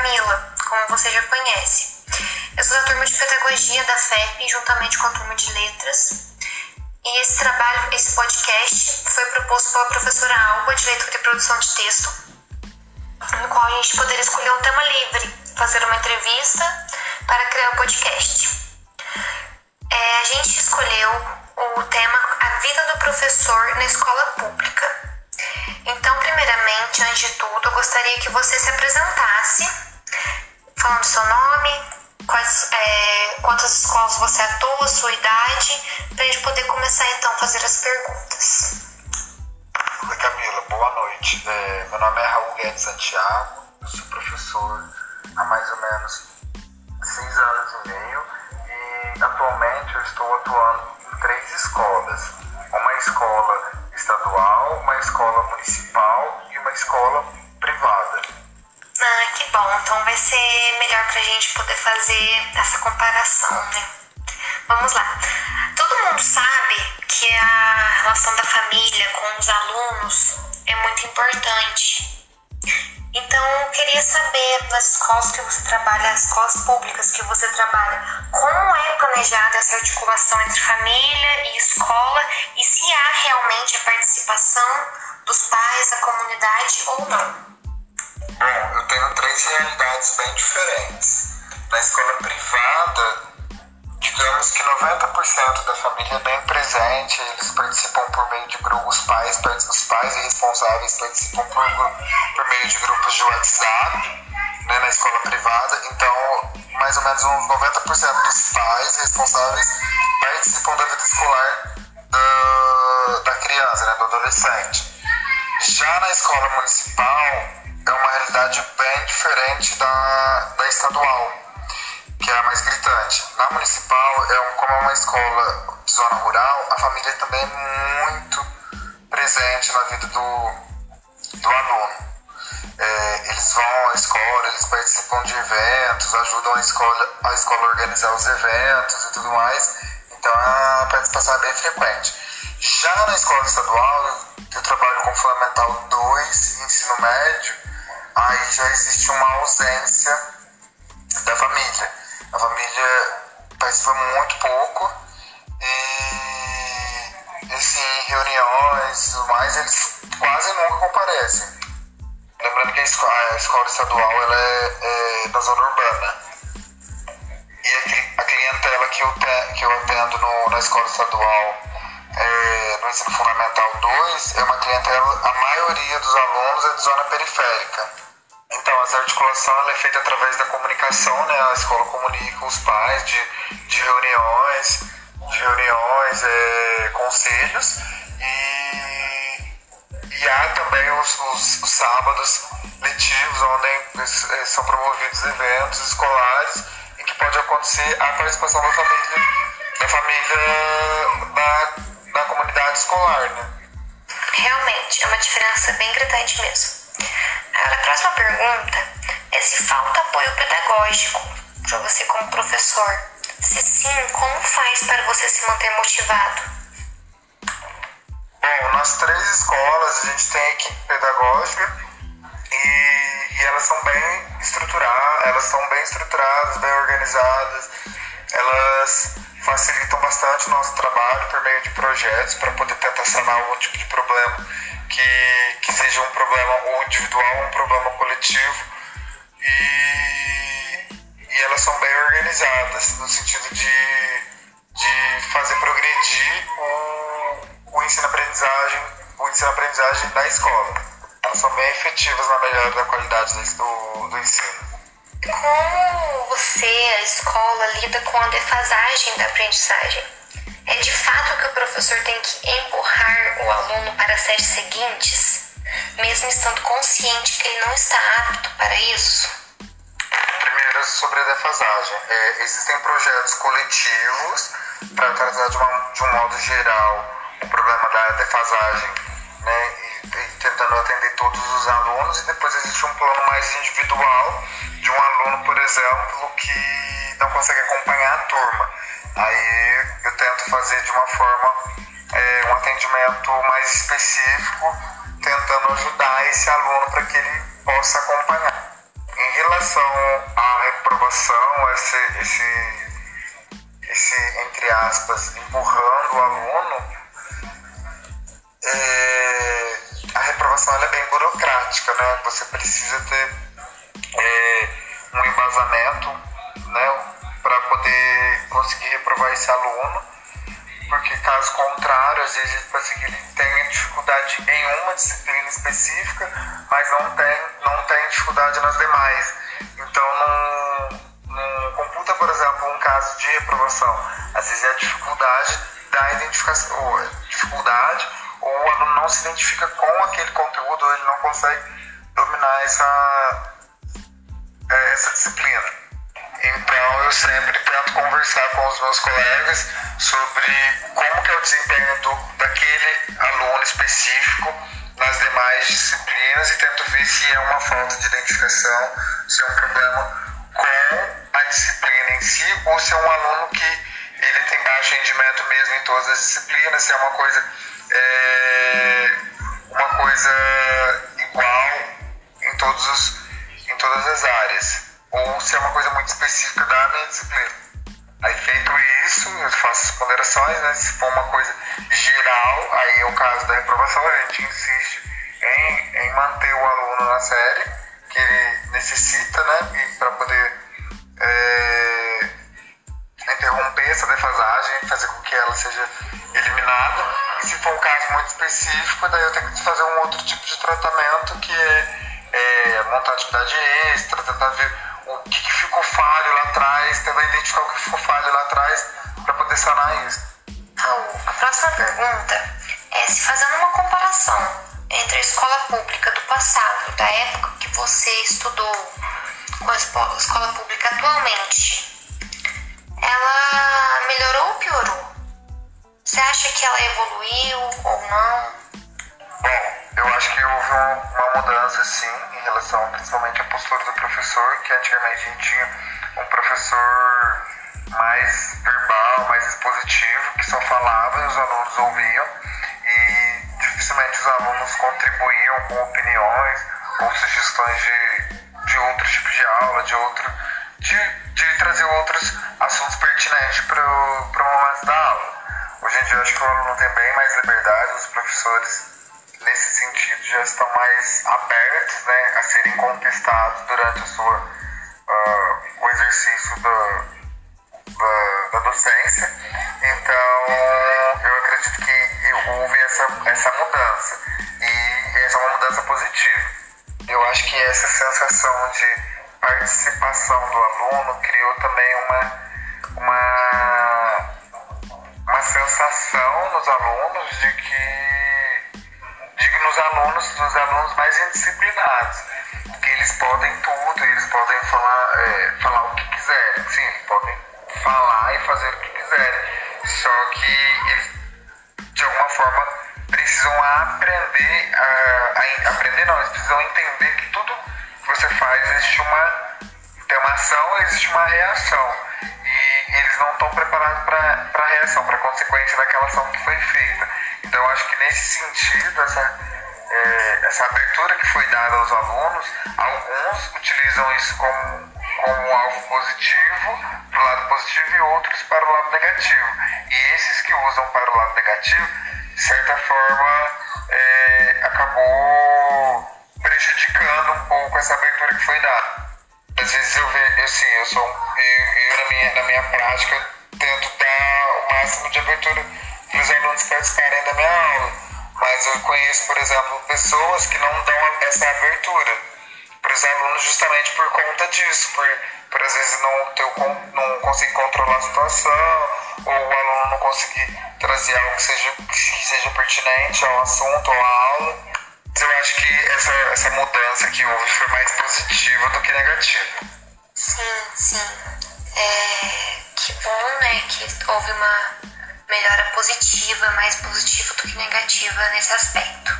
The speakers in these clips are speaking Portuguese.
Camila, como você já conhece. Eu sou da turma de pedagogia da FEP, juntamente com a turma de letras. E esse trabalho, esse podcast, foi proposto pela professora Alba, de leitura e produção de texto, no qual a gente poderia escolher um tema livre, fazer uma entrevista para criar o um podcast. É, a gente escolheu o tema A Vida do Professor na Escola Pública. Então, primeiramente, antes de tudo, eu gostaria que você se apresentasse, falando seu nome, quais, é, quantas escolas você atua, sua idade, para a gente poder começar então a fazer as perguntas. Oi Camila, boa noite. É, meu nome é Raul Guedes Santiago, eu sou professor há mais ou menos seis anos e meio e atualmente eu estou atuando em três escolas. Uma escola estadual, uma escola municipal e uma escola para a gente poder fazer essa comparação, né? Vamos lá. Todo mundo sabe que a relação da família com os alunos é muito importante. Então, eu queria saber nas escolas que você trabalha, as escolas públicas que você trabalha, como é planejada essa articulação entre família e escola e se há realmente a participação dos pais, da comunidade ou não? Realidades bem diferentes. Na escola privada, digamos que 90% da família é bem presente, eles participam por meio de grupos, os pais, os pais e responsáveis participam por, por meio de grupos de WhatsApp né, na escola privada, então mais ou menos uns 90% dos pais responsáveis participam da vida escolar da, criança, né, do adolescente. Já na escola municipal, realidade bem diferente da, da estadual, que é mais gritante. Na municipal, é um, como é uma escola de zona rural, a família também é muito presente na vida do, do aluno. É, eles vão à escola, eles participam de eventos, ajudam a escola, a escola a organizar os eventos e tudo mais. Então a participação é bem frequente. Já na escola estadual, eu trabalho com Fundamental 2 já existe uma ausência da família. A família participa muito pouco e, assim, em reuniões e tudo mais, eles quase nunca comparecem. Lembrando que a escola, a escola estadual ela é, é, da zona urbana. E a, a clientela que eu, te, que eu atendo no, na escola estadual é, no ensino fundamental 2 é uma clientela, a maioria dos alunos é de zona periférica. Então, essa articulação é feita através da comunicação, né? A escola comunica os pais de, de reuniões, de reuniões, é, conselhos e, e há também os, os, os sábados letivos, onde são promovidos eventos escolares em que pode acontecer a participação da família, da família da, da comunidade escolar, né? Realmente, é uma diferença bem gritante mesmo. A próxima pergunta é se falta apoio pedagógico para você como professor. Se sim, como faz para você se manter motivado? Bom, nas três escolas a gente tem equipe pedagógica e, e elas são bem estruturadas, elas são bem estruturadas, bem organizadas, elas facilitam bastante o nosso trabalho por meio de projetos para poder tentar sanar algum tipo de problema que, que seja um problema ou individual ou um problema coletivo e, e elas são bem organizadas no sentido de, de fazer progredir o, o ensino-aprendizagem o ensino-aprendizagem da escola. Elas são bem efetivas na melhora da qualidade do, do ensino. Como você, a escola, lida com a defasagem da aprendizagem? É de fato que o professor tem que empurrar o aluno para as séries seguintes, mesmo estando consciente que ele não está apto para isso? Primeiro, sobre a defasagem. É, existem projetos coletivos para tratar de, uma, de, um modo geral o problema da defasagem né, e, e tentando atender todos os alunos, e depois existe um plano mais individual de um aluno, por exemplo, que não consegue acompanhar a turma. Aí eu tento fazer de uma forma é, um atendimento mais específico, tentando ajudar esse aluno para que ele possa acompanhar. Em relação à reprovação, esse, esse, esse entre aspas, empurrando o aluno, é, a reprovação é bem burocrática, né? Você precisa ter é, um embasamento poder conseguir reprovar esse aluno, porque caso contrário, às vezes ele tem dificuldade em uma disciplina específica, mas não tem, não tem dificuldade nas demais. Então não, não computa, por exemplo, um caso de reprovação. Às vezes é a dificuldade da identificação, ou dificuldade, ou o aluno não se identifica com aquele conteúdo, ele não consegue dominar essa, é, essa disciplina. Então eu sempre tento conversar com os meus colegas sobre como que é o desempenho do, daquele aluno específico nas demais disciplinas e tento ver se é uma falta de identificação, se é um problema com a disciplina em si ou se é um aluno que ele tem baixo rendimento mesmo em todas as disciplinas, se é uma coisa é, uma coisa igual em todos os, em todas as áreas ou se é uma coisa muito específica da minha disciplina. Aí feito isso, eu faço as ponderações, né? Se for uma coisa geral, aí é o caso da reprovação, a gente insiste em, em manter o aluno na série, que ele necessita, né? Para poder é, interromper essa defasagem, fazer com que ela seja eliminada. E se for um caso muito específico, daí eu tenho que fazer um outro tipo de tratamento, que é, é montar atividade extra, tentar ver o que, que ficou falho lá atrás, tentar identificar o que ficou falho lá atrás para poder sanar isso. Raul, a próxima pergunta é se fazendo uma comparação entre a escola pública do passado, da época que você estudou, com a escola pública atualmente, ela melhorou ou piorou? Você acha que ela evoluiu ou não? Bom, mudança, sim, em relação principalmente à postura do professor, que antigamente a gente tinha um professor mais verbal, mais expositivo, que só falava e os alunos ouviam, e dificilmente os alunos contribuíam com opiniões ou sugestões de, de outros tipos de aula, de outro. de, de trazer outros assuntos pertinentes para o momento da aula. Hoje em dia eu acho que o aluno tem bem mais liberdade, os professores já estão mais abertos né, a serem contestados durante a sua, uh, o exercício da, da, da, docência. Então, eu acredito que houve essa, essa mudança e essa é uma mudança positiva. Eu acho que essa sensação de participação do aluno criou também uma, uma, uma sensação nos alunos de que nos alunos, nos alunos mais indisciplinados, que eles podem tudo, eles podem falar, é, falar o que quiserem, sim, eles podem falar e fazer o que quiserem, só que eles, de alguma forma, precisam aprender, a, a, aprender não, eles precisam entender que tudo que você faz existe uma, tem uma ação, existe uma reação, eles não estão preparados para a reação, para a consequência daquela ação que foi feita. Então, acho que nesse sentido, essa, é, essa abertura que foi dada aos alunos, alguns utilizam isso como, como algo positivo, para o lado positivo, e outros para o lado negativo. E esses que usam para o lado negativo, de certa forma, é, acabou prejudicando um pouco essa abertura que foi dada. Às vezes eu vejo, assim, eu sou eu, eu na, minha, na minha prática tento dar o máximo de abertura para os alunos participarem da minha aula. Mas eu conheço, por exemplo, pessoas que não dão essa abertura para os alunos justamente por conta disso, por, por às vezes não, ter, não conseguir controlar a situação, ou o aluno não conseguir trazer algo que seja, que seja pertinente ao assunto, ou à aula. Eu acho que essa, essa mudança que houve foi mais positiva do que negativa. Sim, sim. É, que bom, né, que houve uma melhora positiva, mais positiva do que negativa nesse aspecto.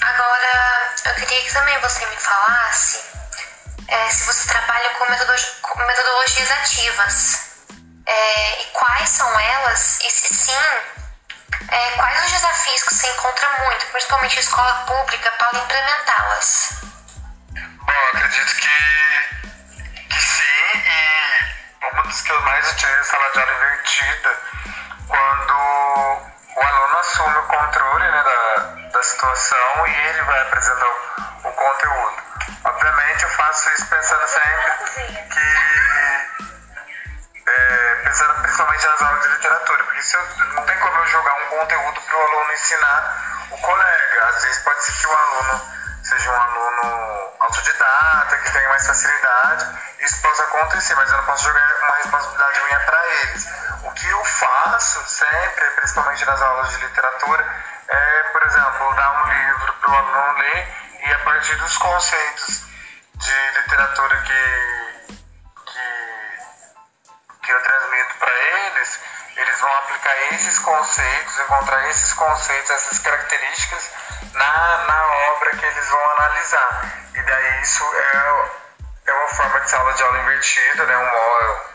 Agora, eu queria que também você me falasse é, se você trabalha com, com metodologias ativas é, e quais são elas, e se sim, é, quais os desafios que você encontra muito, principalmente em escola pública, para implementá-las? Bom, acredito que, que sim, e uma das que eu mais utilizo é sala de aula invertida, quando o aluno assume o controle né, da, da situação e ele vai apresentar o, conteúdo. Obviamente eu faço isso pensando sempre que é, pensando principalmente nas aulas de literatura, porque se eu, não tem como eu jogar um conteúdo para o aluno ensinar o colega. Às vezes pode ser que o aluno seja um aluno autodidata, que tenha mais facilidade, isso possa acontecer, mas eu não posso jogar uma responsabilidade minha para eles. Faço sempre, principalmente nas aulas de literatura, é, por exemplo, dar um livro para o aluno ler e a partir dos conceitos de literatura que, que, que eu transmito para eles, eles vão aplicar esses conceitos, encontrar esses conceitos, essas características na, na obra que eles vão analisar. E daí isso é, é uma forma de sala de aula invertida, né? um,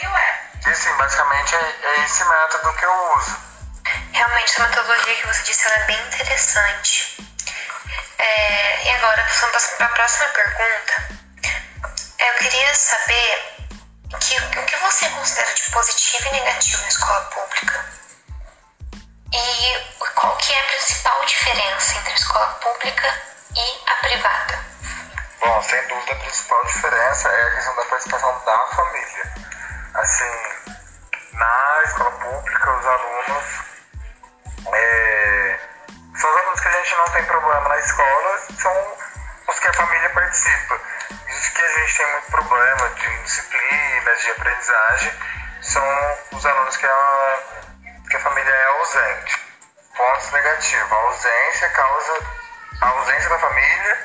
e assim, basicamente é, é esse método que eu uso. Realmente, essa metodologia que você disse é bem interessante. É, e agora, passando para a próxima pergunta, eu queria saber que, o que você considera de positivo e negativo na escola pública? E qual que é a principal diferença entre a escola pública e a privada? Bom, sem dúvida a principal diferença é a questão da participação da família. Assim, na escola pública os alunos é, são os alunos que a gente não tem problema na escola, são os que a família participa. Isso que a gente tem muito problema de disciplina, de aprendizagem, são os alunos que a, que a família é ausente. Pontos negativos. A ausência causa a ausência da família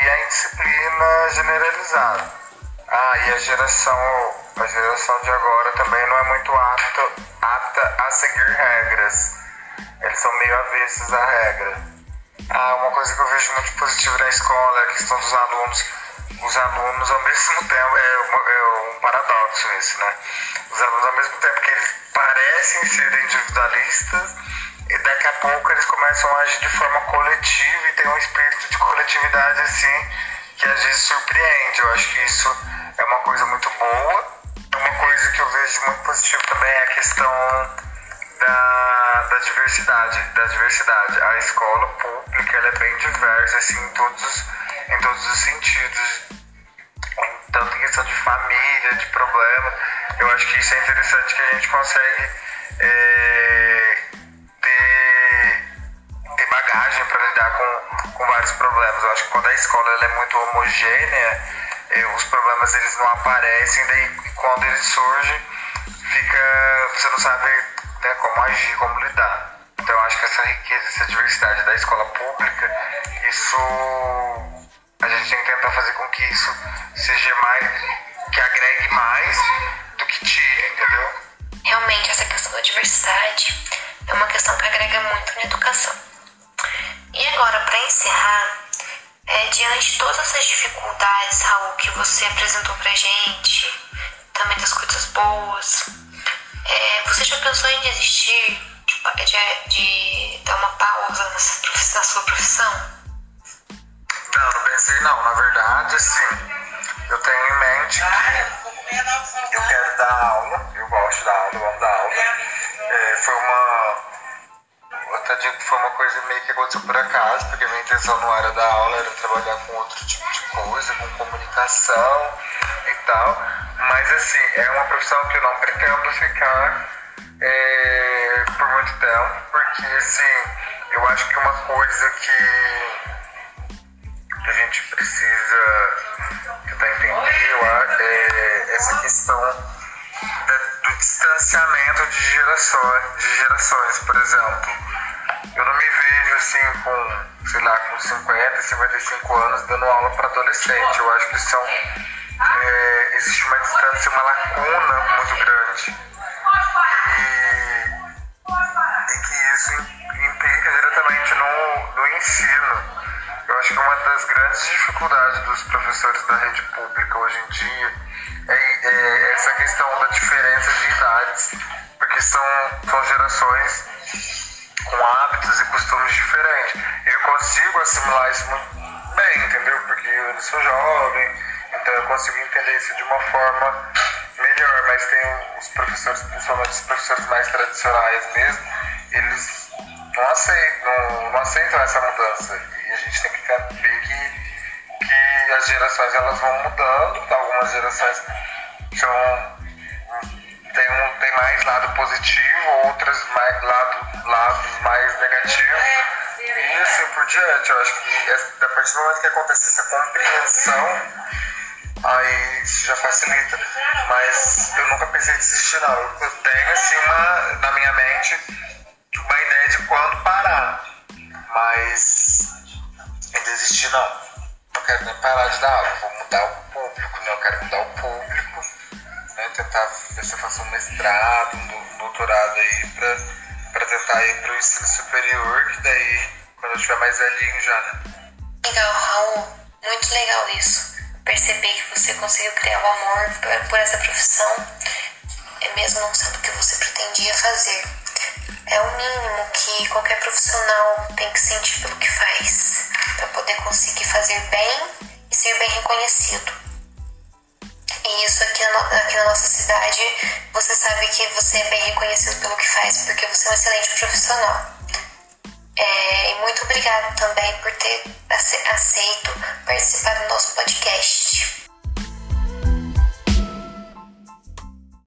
e a indisciplina generalizada. Ah, e a geração, a geração de agora também não é muito apta, apta a seguir regras. Eles são meio avessos à regra. Ah, uma coisa que eu vejo muito positiva na escola é a questão dos alunos. Os alunos, ao mesmo tempo, é, é um paradoxo isso, né? Os alunos, ao mesmo tempo que eles parecem ser individualistas, e daqui a pouco eles começam a agir de forma coletiva e tem um espírito de coletividade, assim, que às vezes surpreende. Eu acho que isso é uma coisa muito boa. Vejo muito positivo também é a questão da, da diversidade, da diversidade. A escola pública ela é bem diversa, assim, em todos, em todos os sentidos. Tanto em questão de família, de problema. Eu acho que isso é interessante que a gente consegue é, ter, ter bagagem para lidar com, com vários problemas. Eu acho que quando a escola ela é muito homogênea, os problemas eles não aparecem, daí quando eles surgem, fica. você não sabe né, como agir, como lidar. Então eu acho que essa riqueza, essa diversidade da escola pública, isso a gente tem que tentar fazer com que isso seja mais, que agregue mais do que tire, entendeu? Realmente essa questão da diversidade é uma questão que agrega muito na educação. Todas essas dificuldades, Raul, que você apresentou pra gente, também das coisas boas, é, você já pensou em desistir de, de, de dar uma pausa nessa, na sua profissão? Não, não pensei não. Na verdade, assim, eu tenho em mente que eu quero dar aula, eu gosto dar aula, eu amo dar aula. É, foi uma. Eu até que foi uma coisa meio que aconteceu por acaso, porque minha intenção não era dar aula, era trabalhar com outro tipo de coisa, com comunicação e tal. Mas assim, é uma profissão que eu não pretendo ficar é, por muito tempo, porque assim, eu acho que uma coisa que, a gente precisa tentar entender é essa questão do distanciamento de gerações, de gerações, por exemplo. Vejo assim com, sei lá, com 50, 55 anos dando aula para adolescente. Eu acho que são é, existe uma distância, uma lacuna muito grande. E, e que isso implica diretamente no, no ensino. Eu acho que uma das grandes dificuldades dos professores da rede pública hoje em dia é, é essa questão da diferença de idades, porque são, são gerações com hábitos e costumes diferentes. Eu consigo assimilar isso muito bem, entendeu? Porque eu sou jovem, então eu consigo entender isso de uma forma melhor, mas tem os professores, principalmente os professores mais tradicionais mesmo, eles não aceitam, não, aceitam essa mudança. E a gente tem que ver que, que as gerações elas vão mudando, algumas gerações são tem, mais lado positivo, outras mais lado, lados mais negativos. E assim por diante. Eu acho que a partir do momento que acontece essa compreensão, aí isso já facilita. Mas eu nunca pensei em desistir, não. Eu tenho assim uma, na minha mente uma ideia de quando parar. Mas em desistir não. Não quero nem parar de dar aula, vou mudar o público? Eu quero mudar o público tentar ver se eu faço um mestrado, um doutorado aí pra, pra tentar ir pro ensino superior, que daí quando eu estiver mais velhinho já, né? Legal, Raul. Muito legal isso. Perceber que você conseguiu criar o amor por, essa profissão, é mesmo não sendo o que você pretendia fazer. É o mínimo que qualquer profissional tem que sentir pelo que faz, para poder conseguir fazer bem e ser bem reconhecido. E isso aqui na, aqui na nossa cidade, você sabe que você é bem reconhecido pelo que faz, porque você é um excelente profissional. É, e muito obrigado também por ter aceito participar do nosso podcast.